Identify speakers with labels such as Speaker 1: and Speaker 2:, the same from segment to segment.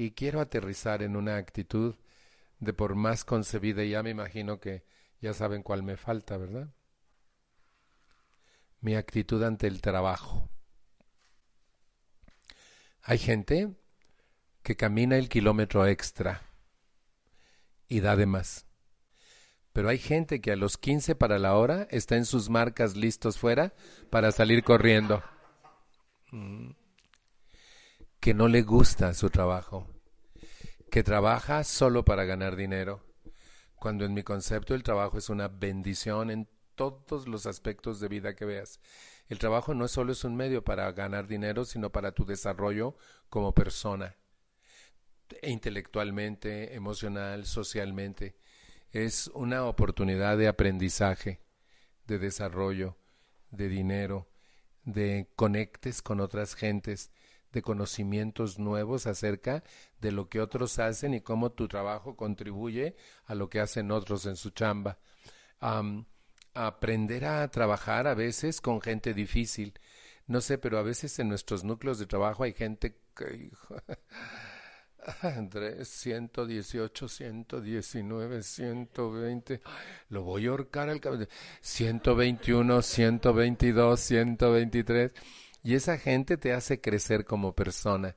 Speaker 1: y quiero aterrizar en una actitud de por más concebida, y ya me imagino que ya saben cuál me falta, ¿verdad? Mi actitud ante el trabajo. Hay gente que camina el kilómetro extra y da de más. Pero hay gente que a los 15 para la hora está en sus marcas listos fuera para salir corriendo. Mm. Que no le gusta su trabajo. Que trabaja solo para ganar dinero. Cuando en mi concepto el trabajo es una bendición en todos los aspectos de vida que veas. El trabajo no solo es un medio para ganar dinero, sino para tu desarrollo como persona, intelectualmente, emocional, socialmente. Es una oportunidad de aprendizaje, de desarrollo, de dinero, de conectes con otras gentes, de conocimientos nuevos acerca de lo que otros hacen y cómo tu trabajo contribuye a lo que hacen otros en su chamba aprender a trabajar a veces con gente difícil. No sé, pero a veces en nuestros núcleos de trabajo hay gente que... Andrés, 118, 119, 120. Lo voy a ahorcar al 121, 122, 123. Y esa gente te hace crecer como persona.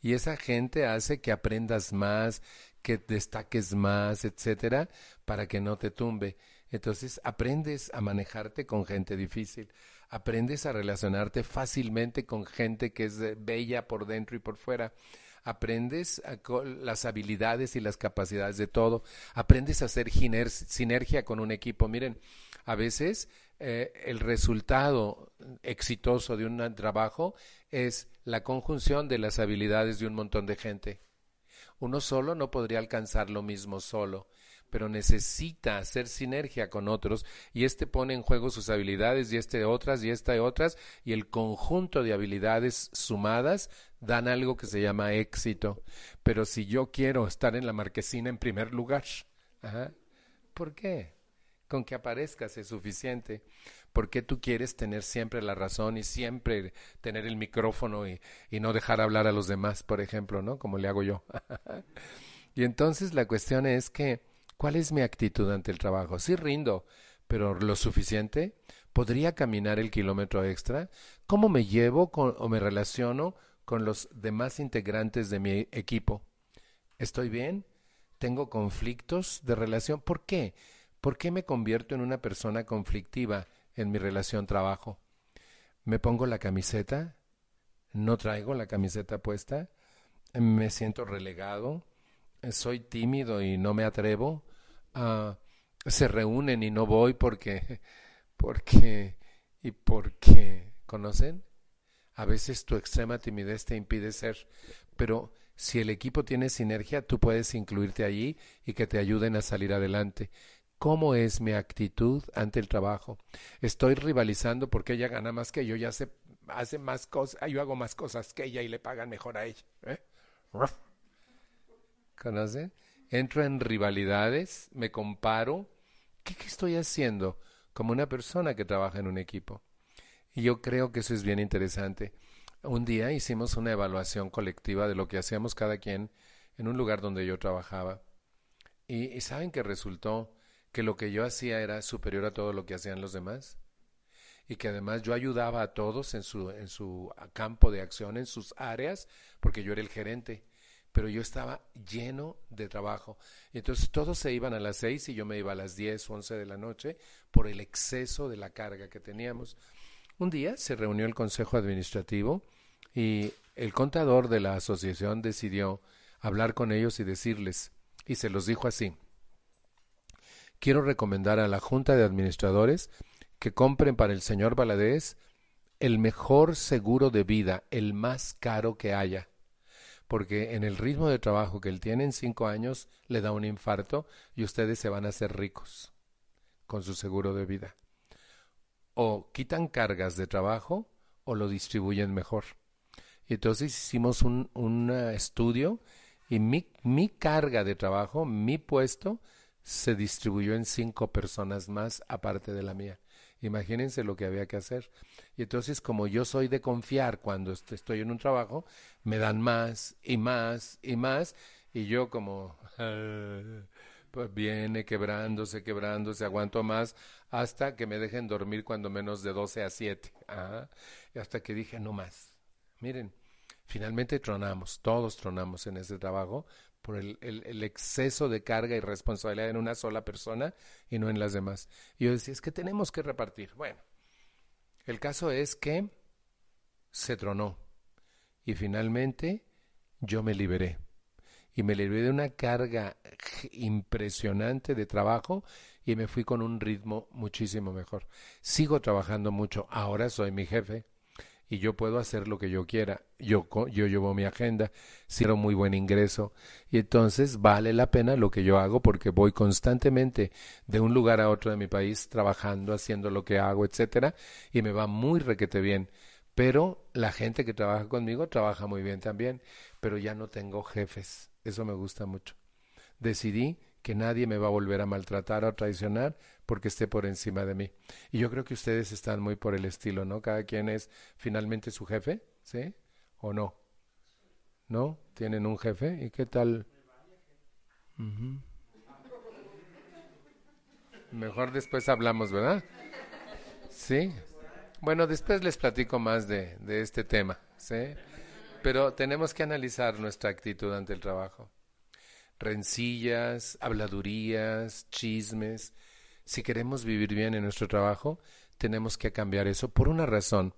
Speaker 1: Y esa gente hace que aprendas más, que destaques más, etcétera, para que no te tumbe. Entonces aprendes a manejarte con gente difícil, aprendes a relacionarte fácilmente con gente que es bella por dentro y por fuera, aprendes las habilidades y las capacidades de todo, aprendes a hacer sinergia con un equipo. Miren, a veces eh, el resultado exitoso de un trabajo es la conjunción de las habilidades de un montón de gente. Uno solo no podría alcanzar lo mismo solo pero necesita hacer sinergia con otros y este pone en juego sus habilidades y este otras y esta otras y el conjunto de habilidades sumadas dan algo que se llama éxito. Pero si yo quiero estar en la marquesina en primer lugar, ¿por qué? Con que aparezcas es suficiente. ¿Por qué tú quieres tener siempre la razón y siempre tener el micrófono y, y no dejar hablar a los demás, por ejemplo, ¿no? Como le hago yo. y entonces la cuestión es que ¿Cuál es mi actitud ante el trabajo? Sí rindo, pero lo suficiente. ¿Podría caminar el kilómetro extra? ¿Cómo me llevo o me relaciono con los demás integrantes de mi equipo? ¿Estoy bien? ¿Tengo conflictos de relación? ¿Por qué? ¿Por qué me convierto en una persona conflictiva en mi relación trabajo? ¿Me pongo la camiseta? ¿No traigo la camiseta puesta? ¿Me siento relegado? soy tímido y no me atrevo, uh, se reúnen y no voy porque, porque, y porque, ¿conocen? A veces tu extrema timidez te impide ser, pero si el equipo tiene sinergia, tú puedes incluirte allí y que te ayuden a salir adelante. ¿Cómo es mi actitud ante el trabajo? Estoy rivalizando porque ella gana más que yo, ya hace, hace más cosas, yo hago más cosas que ella y le pagan mejor a ella. ¿eh? Entro en rivalidades, me comparo. ¿Qué, estoy haciendo como una persona que trabaja en un equipo? Y yo creo que eso es bien interesante. Un día hicimos una evaluación colectiva de lo que hacíamos cada quien en un lugar donde yo trabajaba. Y, y, saben que resultó que lo que yo hacía era superior a todo lo que hacían los demás. Y que además yo ayudaba a todos en su, en su campo de acción, en sus áreas, porque yo era el gerente pero yo estaba lleno de trabajo. Entonces todos se iban a las seis y yo me iba a las diez once de la noche por el exceso de la carga que teníamos. Un día se reunió el Consejo Administrativo y el contador de la asociación decidió hablar con ellos y decirles, y se los dijo así, quiero recomendar a la Junta de Administradores que compren para el señor Valadez el mejor seguro de vida, el más caro que haya porque en el ritmo de trabajo que él tiene en cinco años le da un infarto y ustedes se van a hacer ricos con su seguro de vida. O quitan cargas de trabajo o lo distribuyen mejor. Y entonces hicimos un, un estudio y mi, mi carga de trabajo, mi puesto, se distribuyó en cinco personas más aparte de la mía. Imagínense lo que había que hacer. Y entonces, como yo soy de confiar cuando estoy en un trabajo, me dan más y más y más. Y yo como, pues viene quebrándose, quebrándose, aguanto más hasta que me dejen dormir cuando menos de 12 a 7. Y hasta que dije, no más. Miren, finalmente tronamos, todos tronamos en ese trabajo por el, exceso de carga y responsabilidad en una sola persona y no en las demás. Y yo decía, es que tenemos que repartir. Bueno, el caso es que se tronó y finalmente yo me liberé. Y me liberé de una carga impresionante de trabajo y me fui con un ritmo muchísimo mejor. Sigo trabajando mucho, ahora soy mi jefe y yo puedo hacer lo que yo quiera. Yo, yo llevo mi agenda, quiero muy buen ingreso y entonces vale la pena lo que yo hago porque voy constantemente de un lugar a otro de mi país trabajando, haciendo lo que hago, etcétera, y me va muy requete bien. Pero la gente que trabaja conmigo trabaja muy bien también, pero ya no tengo jefes. Eso me gusta mucho. Decidí que nadie me va a volver a maltratar o traicionar porque esté por encima de mí. Y yo creo que ustedes están muy por el estilo, ¿no? Cada quien es finalmente su jefe, ¿sí? ¿O no? ¿No? ¿Tienen un jefe? ¿Y qué tal? Mejor después hablamos, ¿verdad? Sí. Bueno, después les platico más de, de este tema, ¿sí? Pero tenemos que analizar nuestra actitud ante el trabajo rencillas, habladurías, chismes. Si queremos vivir bien en nuestro trabajo, tenemos que cambiar eso por una razón.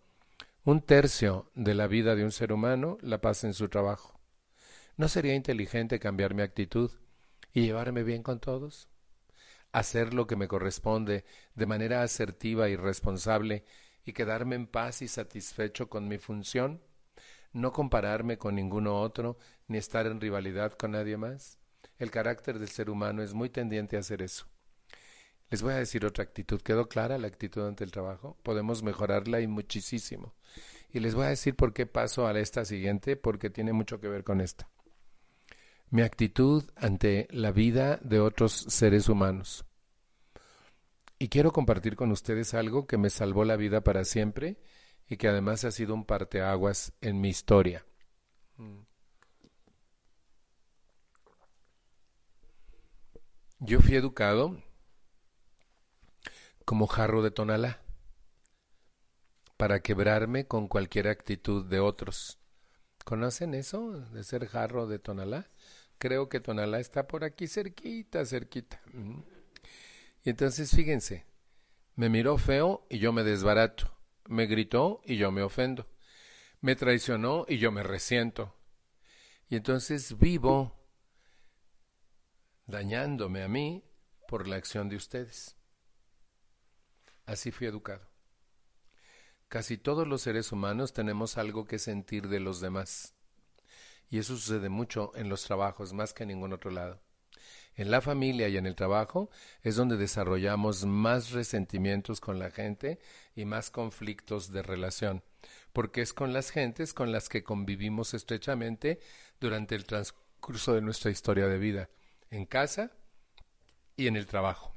Speaker 1: Un tercio de la vida de un ser humano la pasa en su trabajo. ¿No sería inteligente cambiar mi actitud y llevarme bien con todos? Hacer lo que me corresponde de manera asertiva y responsable y quedarme en paz y satisfecho con mi función? ¿No compararme con ninguno otro ni estar en rivalidad con nadie más? El carácter del ser humano es muy tendiente a hacer eso. Les voy a decir otra actitud. ¿Quedó clara la actitud ante el trabajo? Podemos mejorarla y muchísimo. Y les voy a decir por qué paso a esta siguiente, porque tiene mucho que ver con esta. Mi actitud ante la vida de otros seres humanos. Y quiero compartir con ustedes algo que me salvó la vida para siempre y que además ha sido un parteaguas en mi historia. Mm. Yo fui educado como jarro de tonalá para quebrarme con cualquier actitud de otros. ¿Conocen eso de ser jarro de tonalá? Creo que tonalá está por aquí cerquita, cerquita. Y entonces fíjense, me miró feo y yo me desbarato. Me gritó y yo me ofendo. Me traicionó y yo me resiento. Y entonces vivo dañándome a mí por la acción de ustedes. Así fui educado. Casi todos los seres humanos tenemos algo que sentir de los demás. Y eso sucede mucho en los trabajos, más que en ningún otro lado. En la familia y en el trabajo es donde desarrollamos más resentimientos con la gente y más conflictos de relación, porque es con las gentes con las que convivimos estrechamente durante el transcurso de nuestra historia de vida en casa y en el trabajo.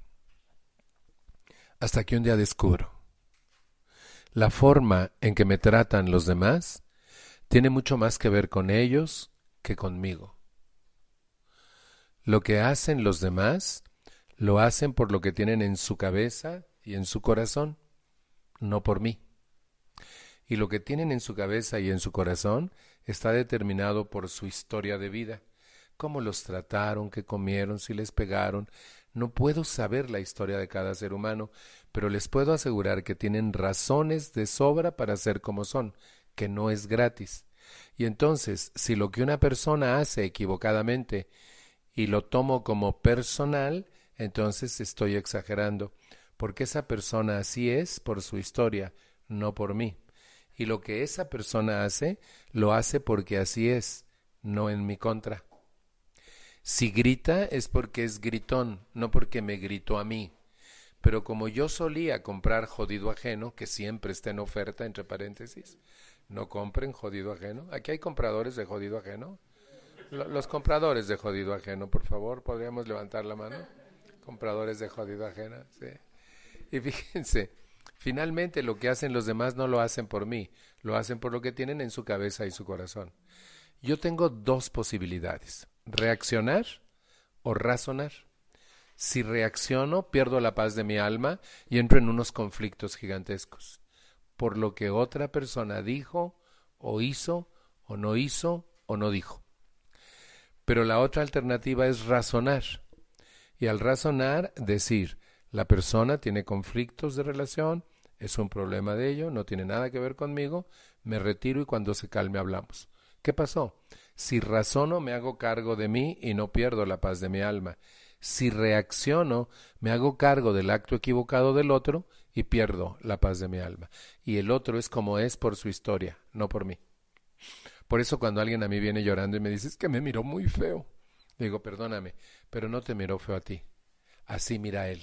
Speaker 1: Hasta que un día descubro, la forma en que me tratan los demás tiene mucho más que ver con ellos que conmigo. Lo que hacen los demás lo hacen por lo que tienen en su cabeza y en su corazón, no por mí. Y lo que tienen en su cabeza y en su corazón está determinado por su historia de vida cómo los trataron, qué comieron, si les pegaron. No puedo saber la historia de cada ser humano, pero les puedo asegurar que tienen razones de sobra para ser como son, que no es gratis. Y entonces, si lo que una persona hace equivocadamente y lo tomo como personal, entonces estoy exagerando, porque esa persona así es por su historia, no por mí. Y lo que esa persona hace, lo hace porque así es, no en mi contra. Si grita es porque es gritón, no porque me gritó a mí. Pero como yo solía comprar jodido ajeno, que siempre está en oferta, entre paréntesis, no compren jodido ajeno. Aquí hay compradores de jodido ajeno. Los compradores de jodido ajeno, por favor, podríamos levantar la mano. Compradores de jodido ajeno, sí. Y fíjense, Finalmente lo que hacen los demás no lo hacen por mí, lo hacen por lo que tienen en su cabeza y su corazón. Yo tengo dos posibilidades, reaccionar o razonar. Si reacciono, pierdo la paz de mi alma y entro en unos conflictos gigantescos por lo que otra persona dijo o hizo o no hizo o no dijo. Pero la otra alternativa es razonar. Y al razonar, decir, la persona tiene conflictos de relación, es un problema de ello, no tiene nada que ver conmigo, me retiro y cuando se calme hablamos. ¿Qué pasó? Si razono, me hago cargo de mí y no pierdo la paz de mi alma. Si reacciono, me hago cargo del acto equivocado del otro y pierdo la paz de mi alma. Y el otro es como es por su historia, no por mí. Por eso cuando alguien a mí viene llorando y me dice, es que me miró muy feo, digo, perdóname, pero no te miró feo a ti. Así mira él.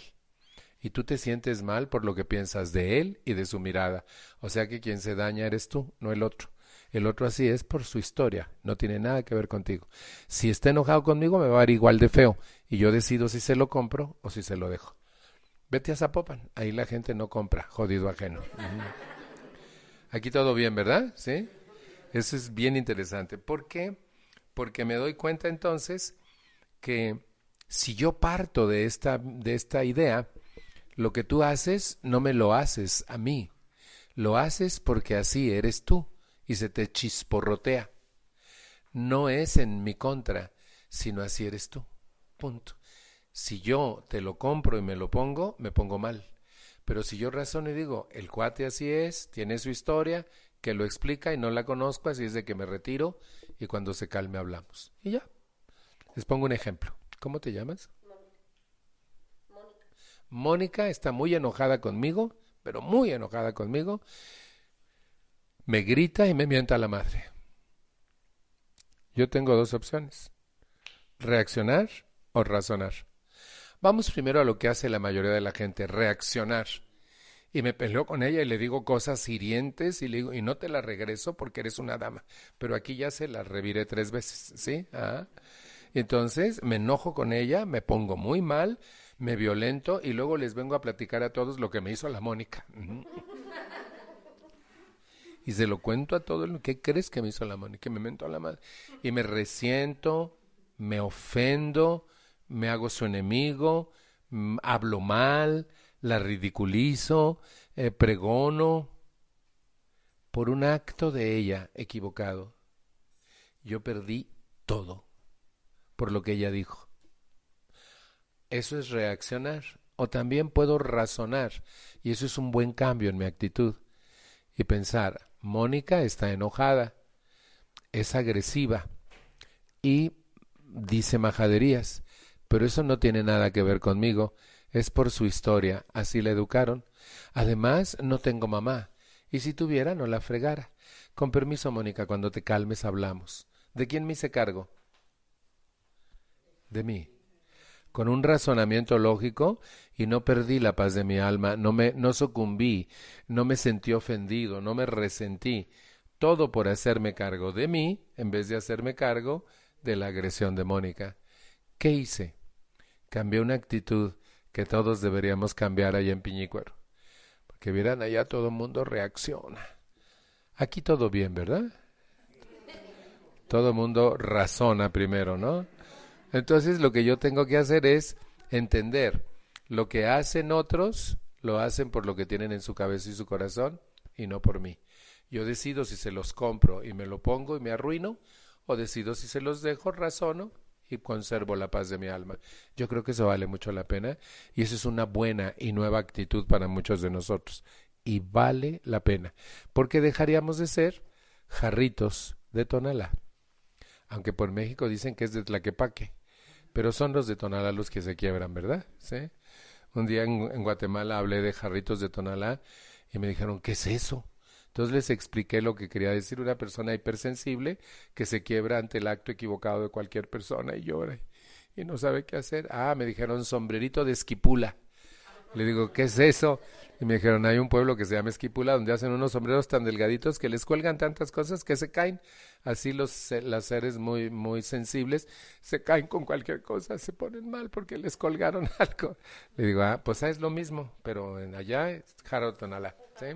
Speaker 1: Y tú te sientes mal por lo que piensas de él y de su mirada. O sea que quien se daña eres tú, no el otro. El otro así es por su historia, no tiene nada que ver contigo. Si está enojado conmigo me va a ver igual de feo y yo decido si se lo compro o si se lo dejo. Vete a Zapopan, ahí la gente no compra, jodido ajeno. Aquí todo bien, ¿verdad? ¿Sí? Eso es bien interesante. ¿Por qué? Porque me doy cuenta entonces que si yo parto de esta, de esta idea, lo que tú haces no me lo haces a mí, lo haces porque así eres tú y se te chisporrotea. No es en mi contra, sino así eres tú. Punto. Si yo te lo compro y me lo pongo, me pongo mal. Pero si yo razono y digo, el cuate así es, tiene su historia, que lo explica y no la conozco, así es de que me retiro y cuando se calme hablamos. Y ya. Les pongo un ejemplo. ¿Cómo te llamas? Mónica. Mónica está muy enojada conmigo, pero muy enojada conmigo. Me grita y me mienta la madre. Yo tengo dos opciones. Reaccionar o razonar. Vamos primero a lo que hace la mayoría de la gente, reaccionar. Y me peleo con ella y le digo cosas hirientes y le digo, y no te la regreso porque eres una dama. Pero aquí ya se la reviré tres veces, ¿sí? Ah. Entonces me enojo con ella, me pongo muy mal, me violento y luego les vengo a platicar a todos lo que me hizo la Mónica. Y se lo cuento a todos, ¿qué crees que me hizo la Mónica? Que me mentó a la madre. Y me resiento, me ofendo, me hago su enemigo, mm, hablo mal, la ridiculizo, eh, pregono por un acto de ella equivocado. Yo perdí todo por lo que ella dijo. Eso es reaccionar. O también puedo razonar, y eso es un buen cambio en mi actitud, y pensar, Mónica está enojada, es agresiva y dice majaderías pero eso no tiene nada que ver conmigo, es por su historia, así la educaron. Además, no tengo mamá, y si tuviera, no la fregara. Con permiso, Mónica, cuando te calmes hablamos. ¿De quién me hice cargo? De mí. Con un razonamiento lógico y no perdí la paz de mi alma, no me no sucumbí, no me sentí ofendido, no me resentí, todo por hacerme cargo de mí en vez de hacerme cargo de la agresión de Mónica. ¿Qué hice? cambié una actitud que todos deberíamos cambiar allá en Piñicuero. Porque vieran allá todo el mundo reacciona. Aquí todo bien, ¿verdad? Todo el mundo razona primero, ¿no? Entonces lo que yo tengo que hacer es entender lo que hacen otros, lo hacen por lo que tienen en su cabeza y su corazón y no por mí. Yo decido si se los compro y me lo pongo y me arruino, o decido si se los dejo, razono y conservo la paz de mi alma. Yo creo que eso vale mucho la pena y esa es una buena y nueva actitud para muchos de nosotros. Y vale la pena, porque dejaríamos de ser jarritos de Tonalá. Aunque por México dicen que es de Tlaquepaque, pero son los de Tonalá los que se quiebran, ¿verdad? ¿Sí? Un día en, Guatemala hablé de jarritos de Tonalá y me dijeron, ¿qué es eso? Entonces les expliqué lo que quería decir una persona hipersensible que se quiebra ante el acto equivocado de cualquier persona y llora y no sabe qué hacer. Ah, me dijeron sombrerito de esquipula. Le digo, ¿qué es eso? Y me dijeron, hay un pueblo que se llama Esquipula donde hacen unos sombreros tan delgaditos que les cuelgan tantas cosas que se caen. Así los, los seres muy, muy sensibles se caen con cualquier cosa, se ponen mal porque les colgaron algo. Le digo, ah, pues es lo mismo, pero en allá es Jarotonala. ¿sí?